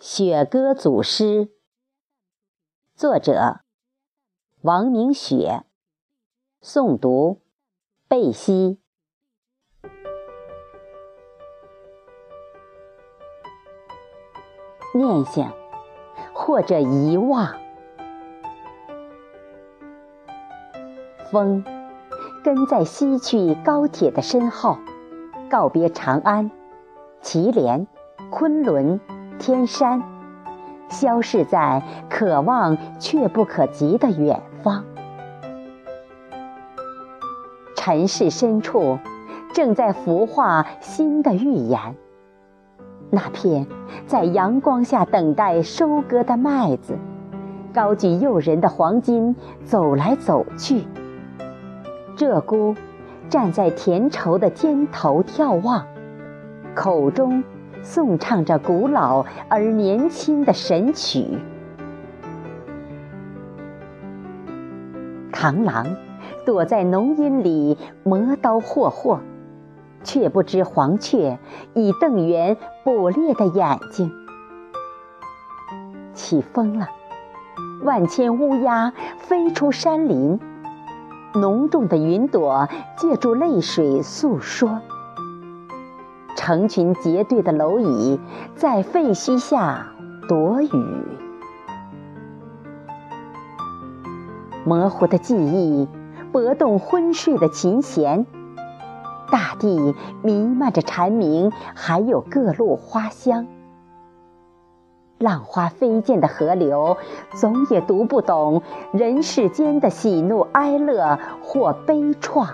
雪歌祖诗，作者王明雪，诵读贝西。念想或者遗忘，风跟在西去高铁的身后，告别长安、祁连、昆仑。天山，消逝在可望却不可及的远方。尘世深处，正在孵化新的预言。那片在阳光下等待收割的麦子，高举诱人的黄金，走来走去。鹧鸪站在田畴的肩头眺望，口中。颂唱着古老而年轻的神曲。螳螂躲在浓荫里磨刀霍霍，却不知黄雀已瞪圆捕猎的眼睛。起风了，万千乌鸦飞出山林，浓重的云朵借助泪水诉说。成群结队的蝼蚁在废墟下躲雨，模糊的记忆拨动昏睡的琴弦，大地弥漫着蝉鸣，还有各路花香。浪花飞溅的河流，总也读不懂人世间的喜怒哀乐或悲怆。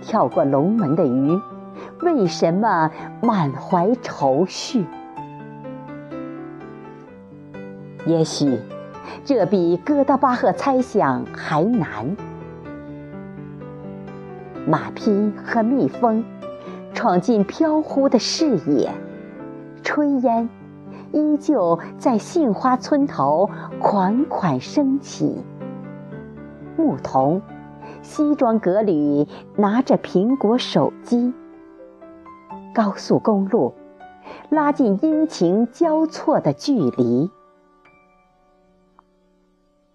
跳过龙门的鱼。为什么满怀愁绪？也许，这比哥德巴赫猜想还难。马匹和蜜蜂闯进飘忽的视野，炊烟依旧在杏花村头款款升起。牧童，西装革履，拿着苹果手机。高速公路，拉近阴晴交错的距离。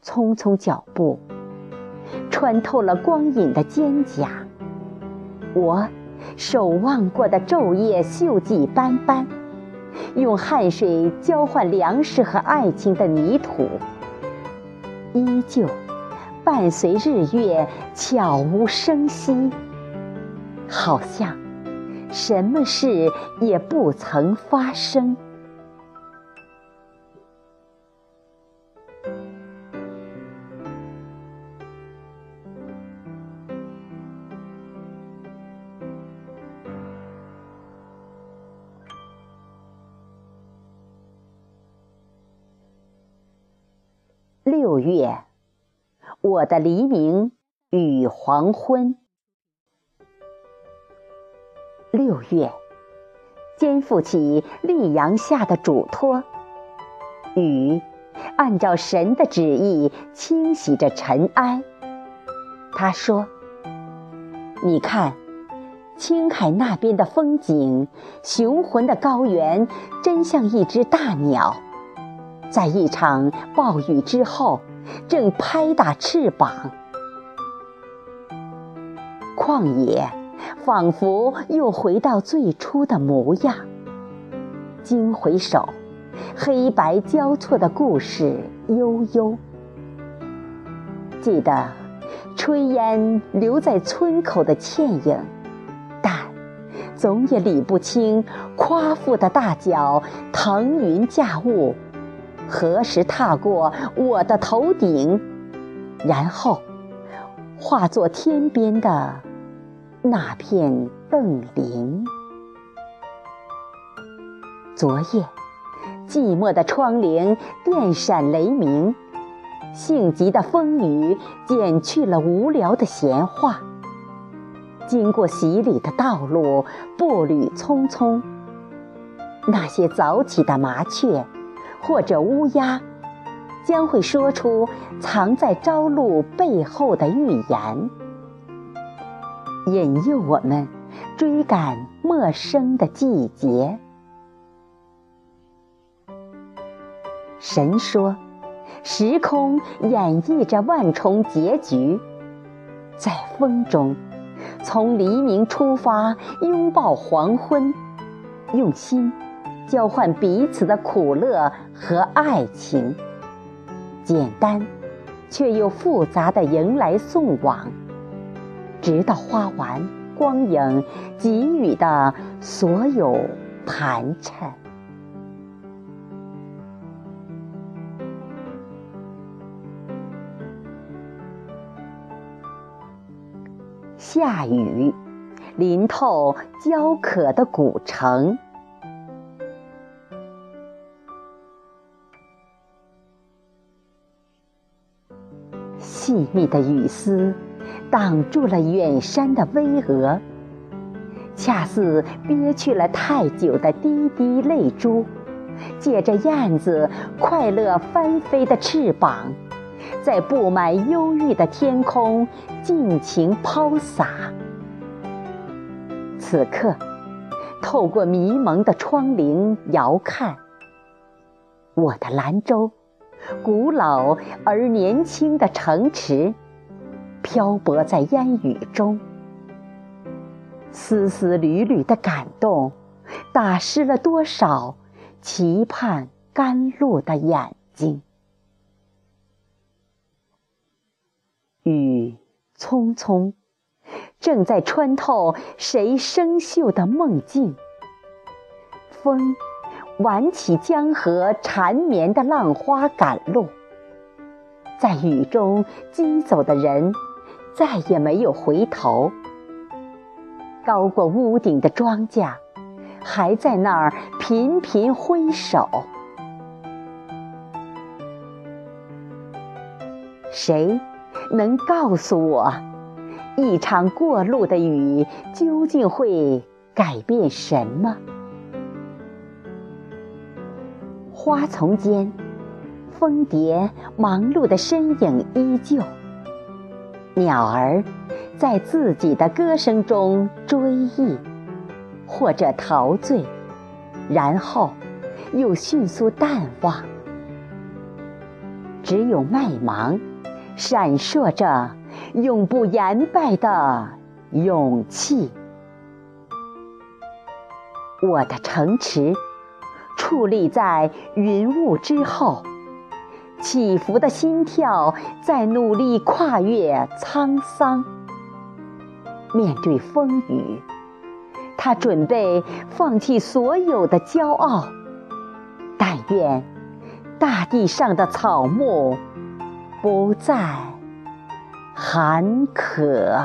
匆匆脚步，穿透了光影的肩胛。我守望过的昼夜锈迹斑斑，用汗水交换粮食和爱情的泥土，依旧伴随日月悄无声息，好像。什么事也不曾发生。六月，我的黎明与黄昏。六月，肩负起溧阳下的嘱托，雨按照神的旨意清洗着尘埃。他说：“你看，青海那边的风景，雄浑的高原，真像一只大鸟，在一场暴雨之后，正拍打翅膀。旷野。”仿佛又回到最初的模样。惊回首，黑白交错的故事悠悠。记得炊烟留在村口的倩影，但总也理不清夸父的大脚腾云驾雾，何时踏过我的头顶，然后化作天边的。那片邓林。昨夜，寂寞的窗棂电闪雷鸣，性急的风雨剪去了无聊的闲话。经过洗礼的道路，步履匆匆。那些早起的麻雀，或者乌鸦，将会说出藏在朝露背后的预言。引诱我们追赶陌生的季节。神说，时空演绎着万重结局，在风中，从黎明出发，拥抱黄昏，用心交换彼此的苦乐和爱情，简单却又复杂的迎来送往，直到花完，光影给予的所有盘缠。下雨，淋透焦渴的古城。细密的雨丝挡住了远山的巍峨，恰似憋屈了太久的滴滴泪珠，借着燕子快乐翻飞的翅膀。在布满忧郁的天空尽情抛洒。此刻，透过迷蒙的窗棂遥看，我的兰州，古老而年轻的城池，漂泊在烟雨中。丝丝缕缕的感动，打湿了多少期盼甘露的眼睛。雨匆匆，正在穿透谁生锈的梦境。风挽起江河缠绵的浪花赶路，在雨中疾走的人再也没有回头。高过屋顶的庄稼还在那儿频频挥手。谁？能告诉我，一场过路的雨究竟会改变什么？花丛间，蜂蝶忙碌的身影依旧，鸟儿在自己的歌声中追忆，或者陶醉，然后又迅速淡忘。只有麦芒。闪烁着永不言败的勇气。我的城池矗立在云雾之后，起伏的心跳在努力跨越沧桑。面对风雨，他准备放弃所有的骄傲。但愿大地上的草木。不再寒渴。